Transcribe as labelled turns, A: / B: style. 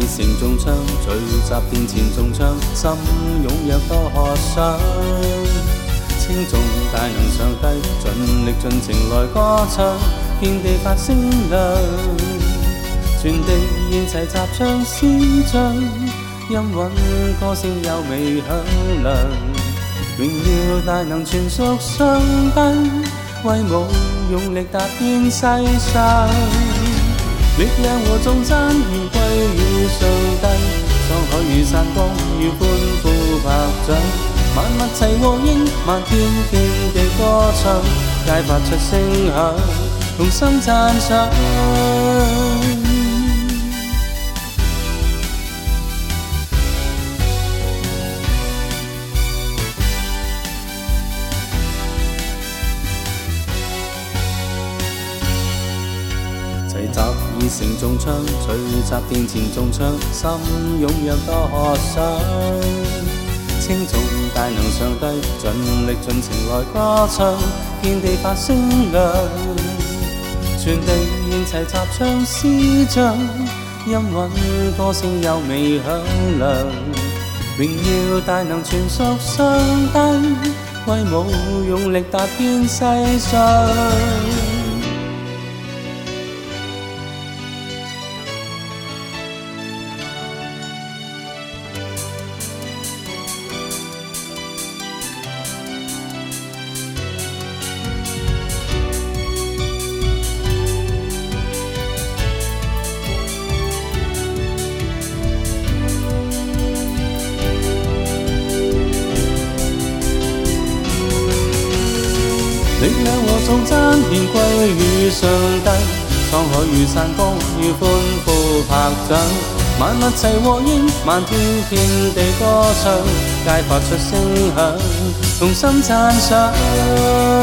A: 熱誠中槍，聚集殿前中槍，心踴躍多渴想。稱頌大能上帝，盡力盡情來歌唱，遍地發聲亮，全地現齊集唱詩章，音韻歌聲優美響亮，榮耀大能全屬上帝，威武勇力踏遍世上。力量和重山归于上帝，沧海与山光与欢呼拍掌，万物齐和应，漫天遍地歌唱，皆发出声响，同心赞赏。齐集以声中枪，聚集殿前中枪，心踊跃多想。倾颂大能上帝，尽力尽情来歌唱，遍地发声亮。全地愿齐齐唱思唱，音韵歌声优美响亮。荣耀大能传述上帝，威武勇力达遍世上。力量和壯讚，言歸於上帝。沧海如山峯，與歡呼拍掌。万物齊和應，漫天遍地歌唱，皆發出聲響，同心讚賞。